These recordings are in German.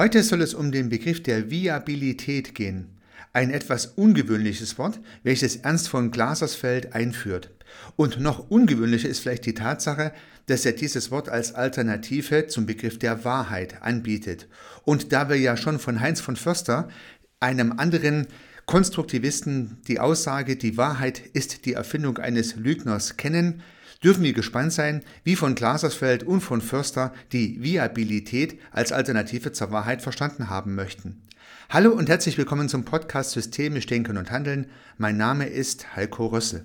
Heute soll es um den Begriff der Viabilität gehen. Ein etwas ungewöhnliches Wort, welches Ernst von Glasersfeld einführt. Und noch ungewöhnlicher ist vielleicht die Tatsache, dass er dieses Wort als Alternative zum Begriff der Wahrheit anbietet. Und da wir ja schon von Heinz von Förster, einem anderen Konstruktivisten, die Aussage, die Wahrheit ist die Erfindung eines Lügners kennen, dürfen wir gespannt sein, wie von Glasersfeld und von Förster die Viabilität als Alternative zur Wahrheit verstanden haben möchten. Hallo und herzlich willkommen zum Podcast Systemisch Denken und Handeln. Mein Name ist Heiko Rössel.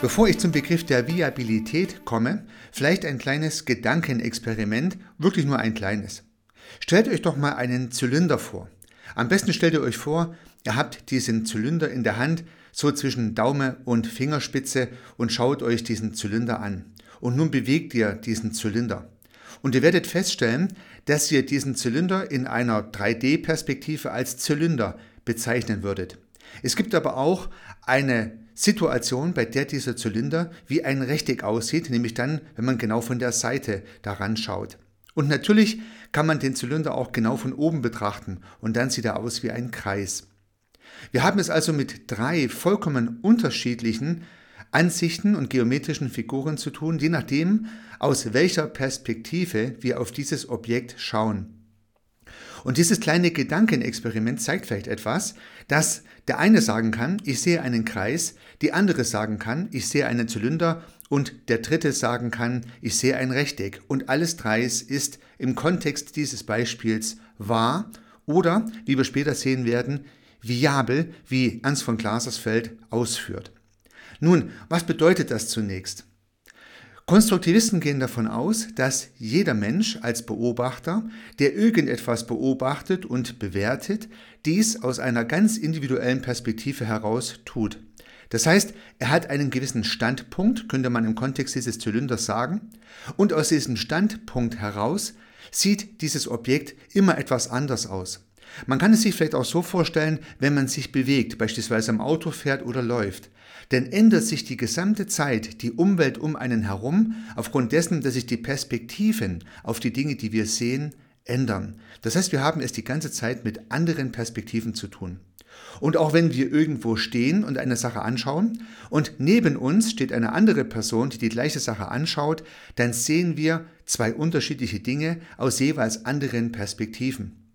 Bevor ich zum Begriff der Viabilität komme, vielleicht ein kleines Gedankenexperiment, wirklich nur ein kleines. Stellt euch doch mal einen Zylinder vor. Am besten stellt ihr euch vor, ihr habt diesen Zylinder in der Hand, so zwischen Daumen und Fingerspitze und schaut euch diesen Zylinder an. Und nun bewegt ihr diesen Zylinder. Und ihr werdet feststellen, dass ihr diesen Zylinder in einer 3D-Perspektive als Zylinder bezeichnen würdet. Es gibt aber auch eine Situation, bei der dieser Zylinder wie ein Rechteck aussieht, nämlich dann, wenn man genau von der Seite daran schaut. Und natürlich kann man den Zylinder auch genau von oben betrachten und dann sieht er aus wie ein Kreis. Wir haben es also mit drei vollkommen unterschiedlichen Ansichten und geometrischen Figuren zu tun, je nachdem, aus welcher Perspektive wir auf dieses Objekt schauen. Und dieses kleine Gedankenexperiment zeigt vielleicht etwas, dass der eine sagen kann, ich sehe einen Kreis, die andere sagen kann, ich sehe einen Zylinder und der dritte sagen kann, ich sehe ein Rechteck. Und alles dreis ist im Kontext dieses Beispiels wahr oder, wie wir später sehen werden, viabel, wie Ernst von Glasersfeld ausführt. Nun, was bedeutet das zunächst? Konstruktivisten gehen davon aus, dass jeder Mensch als Beobachter, der irgendetwas beobachtet und bewertet, dies aus einer ganz individuellen Perspektive heraus tut. Das heißt, er hat einen gewissen Standpunkt, könnte man im Kontext dieses Zylinders sagen, und aus diesem Standpunkt heraus sieht dieses Objekt immer etwas anders aus. Man kann es sich vielleicht auch so vorstellen, wenn man sich bewegt, beispielsweise am Auto fährt oder läuft. Denn ändert sich die gesamte Zeit die Umwelt um einen herum, aufgrund dessen, dass sich die Perspektiven auf die Dinge, die wir sehen, ändern. Das heißt, wir haben es die ganze Zeit mit anderen Perspektiven zu tun. Und auch wenn wir irgendwo stehen und eine Sache anschauen und neben uns steht eine andere Person, die die gleiche Sache anschaut, dann sehen wir zwei unterschiedliche Dinge aus jeweils anderen Perspektiven.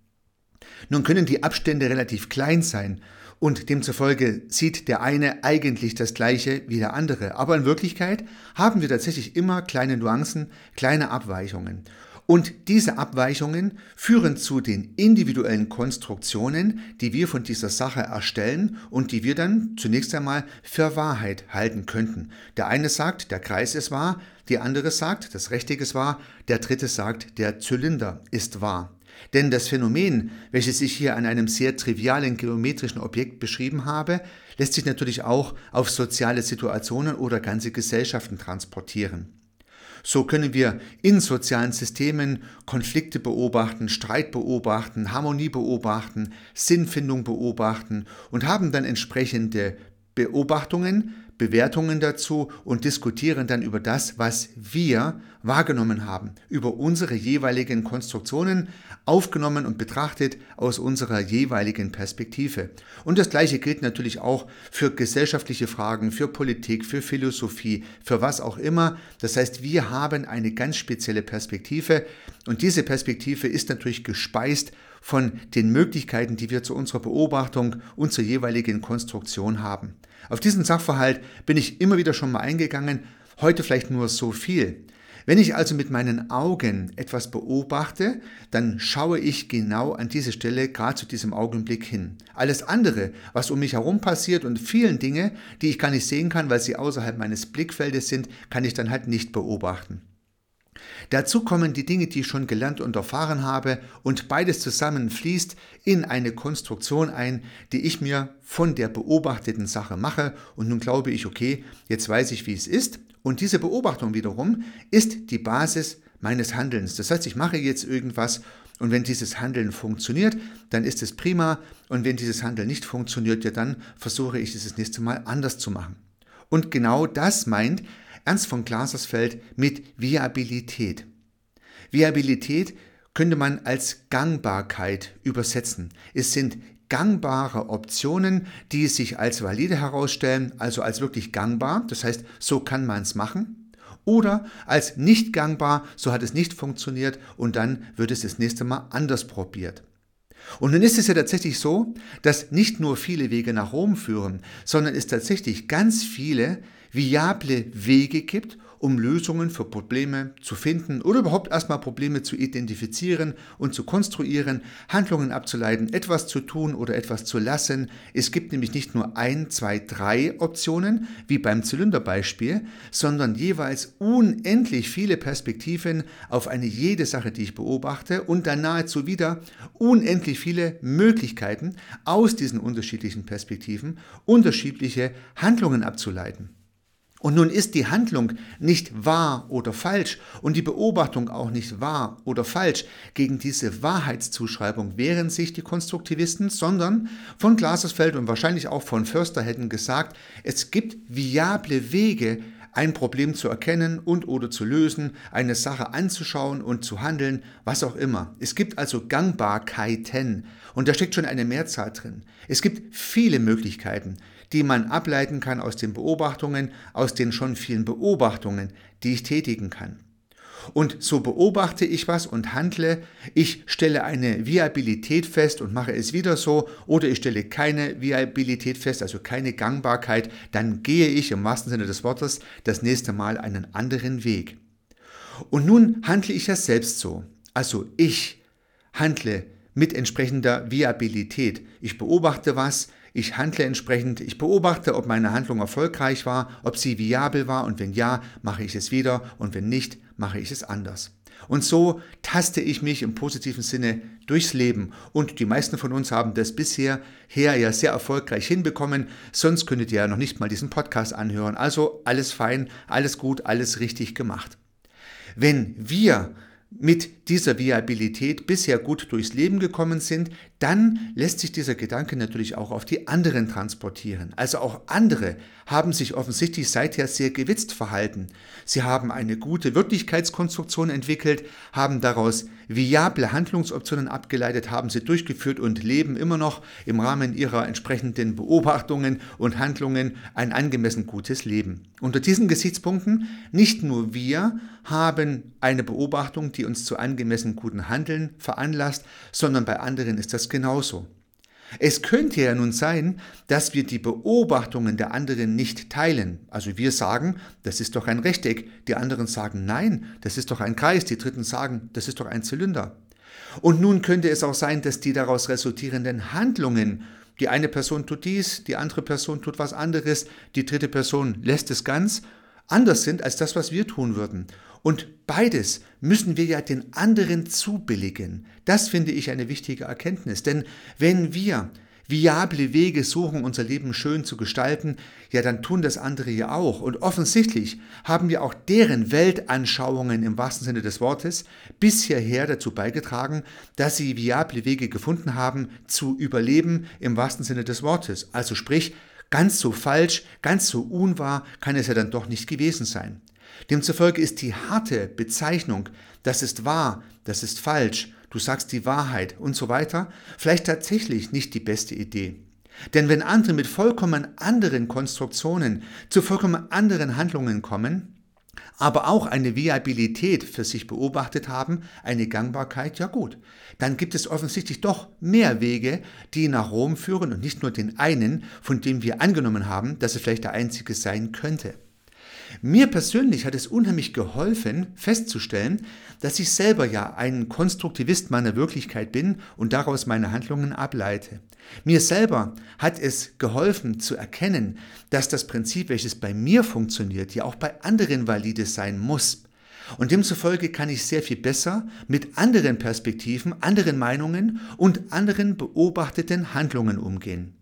Nun können die Abstände relativ klein sein und demzufolge sieht der eine eigentlich das gleiche wie der andere. Aber in Wirklichkeit haben wir tatsächlich immer kleine Nuancen, kleine Abweichungen. Und diese Abweichungen führen zu den individuellen Konstruktionen, die wir von dieser Sache erstellen und die wir dann zunächst einmal für Wahrheit halten könnten. Der eine sagt, der Kreis ist wahr, die andere sagt, das Rechteck ist wahr, der dritte sagt, der Zylinder ist wahr. Denn das Phänomen, welches ich hier an einem sehr trivialen geometrischen Objekt beschrieben habe, lässt sich natürlich auch auf soziale Situationen oder ganze Gesellschaften transportieren. So können wir in sozialen Systemen Konflikte beobachten, Streit beobachten, Harmonie beobachten, Sinnfindung beobachten und haben dann entsprechende Beobachtungen, Bewertungen dazu und diskutieren dann über das, was wir wahrgenommen haben, über unsere jeweiligen Konstruktionen, aufgenommen und betrachtet aus unserer jeweiligen Perspektive. Und das Gleiche gilt natürlich auch für gesellschaftliche Fragen, für Politik, für Philosophie, für was auch immer. Das heißt, wir haben eine ganz spezielle Perspektive und diese Perspektive ist natürlich gespeist von den Möglichkeiten, die wir zu unserer Beobachtung und zur jeweiligen Konstruktion haben. Auf diesen Sachverhalt bin ich immer wieder schon mal eingegangen, heute vielleicht nur so viel. Wenn ich also mit meinen Augen etwas beobachte, dann schaue ich genau an diese Stelle gerade zu diesem Augenblick hin. Alles andere, was um mich herum passiert und vielen Dinge, die ich gar nicht sehen kann, weil sie außerhalb meines Blickfeldes sind, kann ich dann halt nicht beobachten. Dazu kommen die Dinge, die ich schon gelernt und erfahren habe, und beides zusammen fließt in eine Konstruktion ein, die ich mir von der beobachteten Sache mache. Und nun glaube ich, okay, jetzt weiß ich, wie es ist. Und diese Beobachtung wiederum ist die Basis meines Handelns. Das heißt, ich mache jetzt irgendwas Und wenn dieses Handeln funktioniert, dann ist es prima. Und wenn dieses Handeln nicht funktioniert, ja, dann versuche ich es das nächste Mal anders zu machen. Und genau das meint Ernst von Glasersfeld mit Viabilität. Viabilität könnte man als Gangbarkeit übersetzen. Es sind gangbare Optionen, die sich als valide herausstellen, also als wirklich gangbar, das heißt, so kann man es machen, oder als nicht gangbar, so hat es nicht funktioniert und dann wird es das nächste Mal anders probiert. Und nun ist es ja tatsächlich so, dass nicht nur viele Wege nach Rom führen, sondern es tatsächlich ganz viele viable Wege gibt, um Lösungen für Probleme zu finden oder überhaupt erstmal Probleme zu identifizieren und zu konstruieren, Handlungen abzuleiten, etwas zu tun oder etwas zu lassen. Es gibt nämlich nicht nur ein, zwei, drei Optionen, wie beim Zylinderbeispiel, sondern jeweils unendlich viele Perspektiven auf eine jede Sache, die ich beobachte und dann nahezu wieder unendlich viele Möglichkeiten aus diesen unterschiedlichen Perspektiven unterschiedliche Handlungen abzuleiten. Und nun ist die Handlung nicht wahr oder falsch und die Beobachtung auch nicht wahr oder falsch. Gegen diese Wahrheitszuschreibung wehren sich die Konstruktivisten, sondern von Glasersfeld und wahrscheinlich auch von Förster hätten gesagt, es gibt viable Wege, ein Problem zu erkennen und oder zu lösen, eine Sache anzuschauen und zu handeln, was auch immer. Es gibt also Gangbarkeiten und da steckt schon eine Mehrzahl drin. Es gibt viele Möglichkeiten, die man ableiten kann aus den Beobachtungen, aus den schon vielen Beobachtungen, die ich tätigen kann. Und so beobachte ich was und handle. Ich stelle eine Viabilität fest und mache es wieder so. Oder ich stelle keine Viabilität fest, also keine Gangbarkeit. Dann gehe ich im wahrsten Sinne des Wortes das nächste Mal einen anderen Weg. Und nun handle ich ja selbst so. Also ich handle mit entsprechender Viabilität. Ich beobachte was, ich handle entsprechend, ich beobachte, ob meine Handlung erfolgreich war, ob sie viabel war und wenn ja, mache ich es wieder und wenn nicht, mache ich es anders. Und so taste ich mich im positiven Sinne durchs Leben. Und die meisten von uns haben das bisher her ja sehr erfolgreich hinbekommen. Sonst könntet ihr ja noch nicht mal diesen Podcast anhören. Also alles fein, alles gut, alles richtig gemacht. Wenn wir mit dieser Viabilität bisher gut durchs Leben gekommen sind, dann lässt sich dieser Gedanke natürlich auch auf die anderen transportieren. Also auch andere haben sich offensichtlich seither sehr gewitzt verhalten. Sie haben eine gute Wirklichkeitskonstruktion entwickelt, haben daraus viable Handlungsoptionen abgeleitet, haben sie durchgeführt und leben immer noch im Rahmen ihrer entsprechenden Beobachtungen und Handlungen ein angemessen gutes Leben. Unter diesen Gesichtspunkten nicht nur wir haben eine Beobachtung, die uns zu angemessen guten Handeln veranlasst, sondern bei anderen ist das genauso. Es könnte ja nun sein, dass wir die Beobachtungen der anderen nicht teilen. Also wir sagen, das ist doch ein Rechteck, die anderen sagen, nein, das ist doch ein Kreis, die dritten sagen, das ist doch ein Zylinder. Und nun könnte es auch sein, dass die daraus resultierenden Handlungen, die eine Person tut dies, die andere Person tut was anderes, die dritte Person lässt es ganz, anders sind als das, was wir tun würden. Und beides müssen wir ja den anderen zubilligen. Das finde ich eine wichtige Erkenntnis. Denn wenn wir viable Wege suchen, unser Leben schön zu gestalten, ja, dann tun das andere ja auch. Und offensichtlich haben wir auch deren Weltanschauungen im wahrsten Sinne des Wortes bis hierher dazu beigetragen, dass sie viable Wege gefunden haben, zu überleben im wahrsten Sinne des Wortes. Also sprich, ganz so falsch, ganz so unwahr kann es ja dann doch nicht gewesen sein. Demzufolge ist die harte Bezeichnung, das ist wahr, das ist falsch, du sagst die Wahrheit und so weiter, vielleicht tatsächlich nicht die beste Idee. Denn wenn andere mit vollkommen anderen Konstruktionen zu vollkommen anderen Handlungen kommen, aber auch eine Viabilität für sich beobachtet haben, eine Gangbarkeit, ja gut, dann gibt es offensichtlich doch mehr Wege, die nach Rom führen und nicht nur den einen, von dem wir angenommen haben, dass es vielleicht der einzige sein könnte. Mir persönlich hat es unheimlich geholfen, festzustellen, dass ich selber ja ein Konstruktivist meiner Wirklichkeit bin und daraus meine Handlungen ableite. Mir selber hat es geholfen zu erkennen, dass das Prinzip, welches bei mir funktioniert, ja auch bei anderen valide sein muss. Und demzufolge kann ich sehr viel besser mit anderen Perspektiven, anderen Meinungen und anderen beobachteten Handlungen umgehen.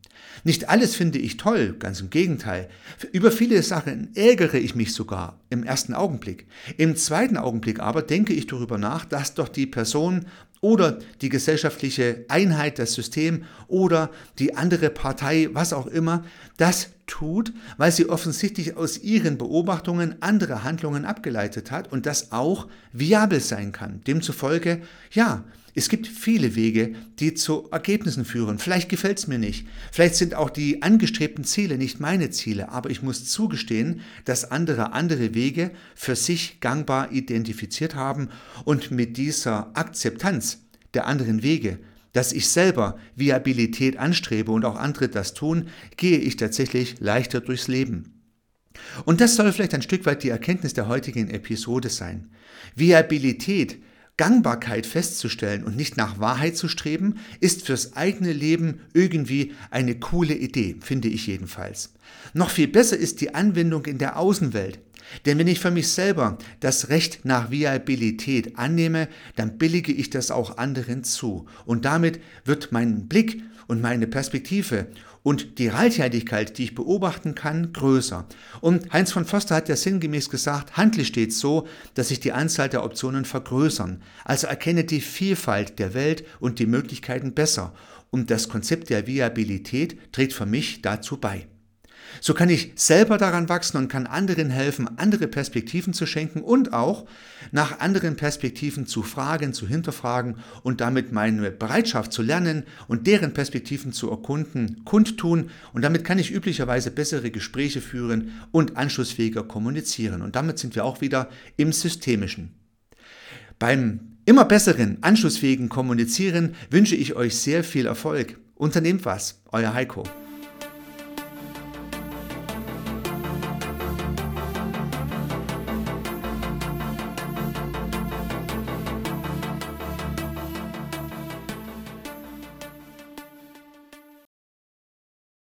Nicht alles finde ich toll, ganz im Gegenteil. Über viele Sachen ärgere ich mich sogar im ersten Augenblick. Im zweiten Augenblick aber denke ich darüber nach, dass doch die Person oder die gesellschaftliche Einheit, das System oder die andere Partei, was auch immer, das tut, weil sie offensichtlich aus ihren Beobachtungen andere Handlungen abgeleitet hat und das auch viabel sein kann. Demzufolge, ja, es gibt viele Wege, die zu Ergebnissen führen. Vielleicht gefällt es mir nicht. Vielleicht sind auch die angestrebten Ziele nicht meine Ziele. Aber ich muss zugestehen, dass andere andere Wege für sich gangbar identifiziert haben und mit dieser Akzeptanz der anderen Wege, dass ich selber Viabilität anstrebe und auch andere das tun, gehe ich tatsächlich leichter durchs Leben. Und das soll vielleicht ein Stück weit die Erkenntnis der heutigen Episode sein. Viabilität Gangbarkeit festzustellen und nicht nach Wahrheit zu streben, ist fürs eigene Leben irgendwie eine coole Idee, finde ich jedenfalls. Noch viel besser ist die Anwendung in der Außenwelt. Denn wenn ich für mich selber das Recht nach Viabilität annehme, dann billige ich das auch anderen zu. Und damit wird mein Blick und meine Perspektive und die Reichhaltigkeit, die ich beobachten kann, größer. Und Heinz von Förster hat ja sinngemäß gesagt, handle stets so, dass sich die Anzahl der Optionen vergrößern. Also erkenne die Vielfalt der Welt und die Möglichkeiten besser. Und das Konzept der Viabilität trägt für mich dazu bei. So kann ich selber daran wachsen und kann anderen helfen, andere Perspektiven zu schenken und auch nach anderen Perspektiven zu fragen, zu hinterfragen und damit meine Bereitschaft zu lernen und deren Perspektiven zu erkunden, kundtun. Und damit kann ich üblicherweise bessere Gespräche führen und anschlussfähiger kommunizieren. Und damit sind wir auch wieder im Systemischen. Beim immer besseren, anschlussfähigen Kommunizieren wünsche ich euch sehr viel Erfolg. Unternehmt was, euer Heiko.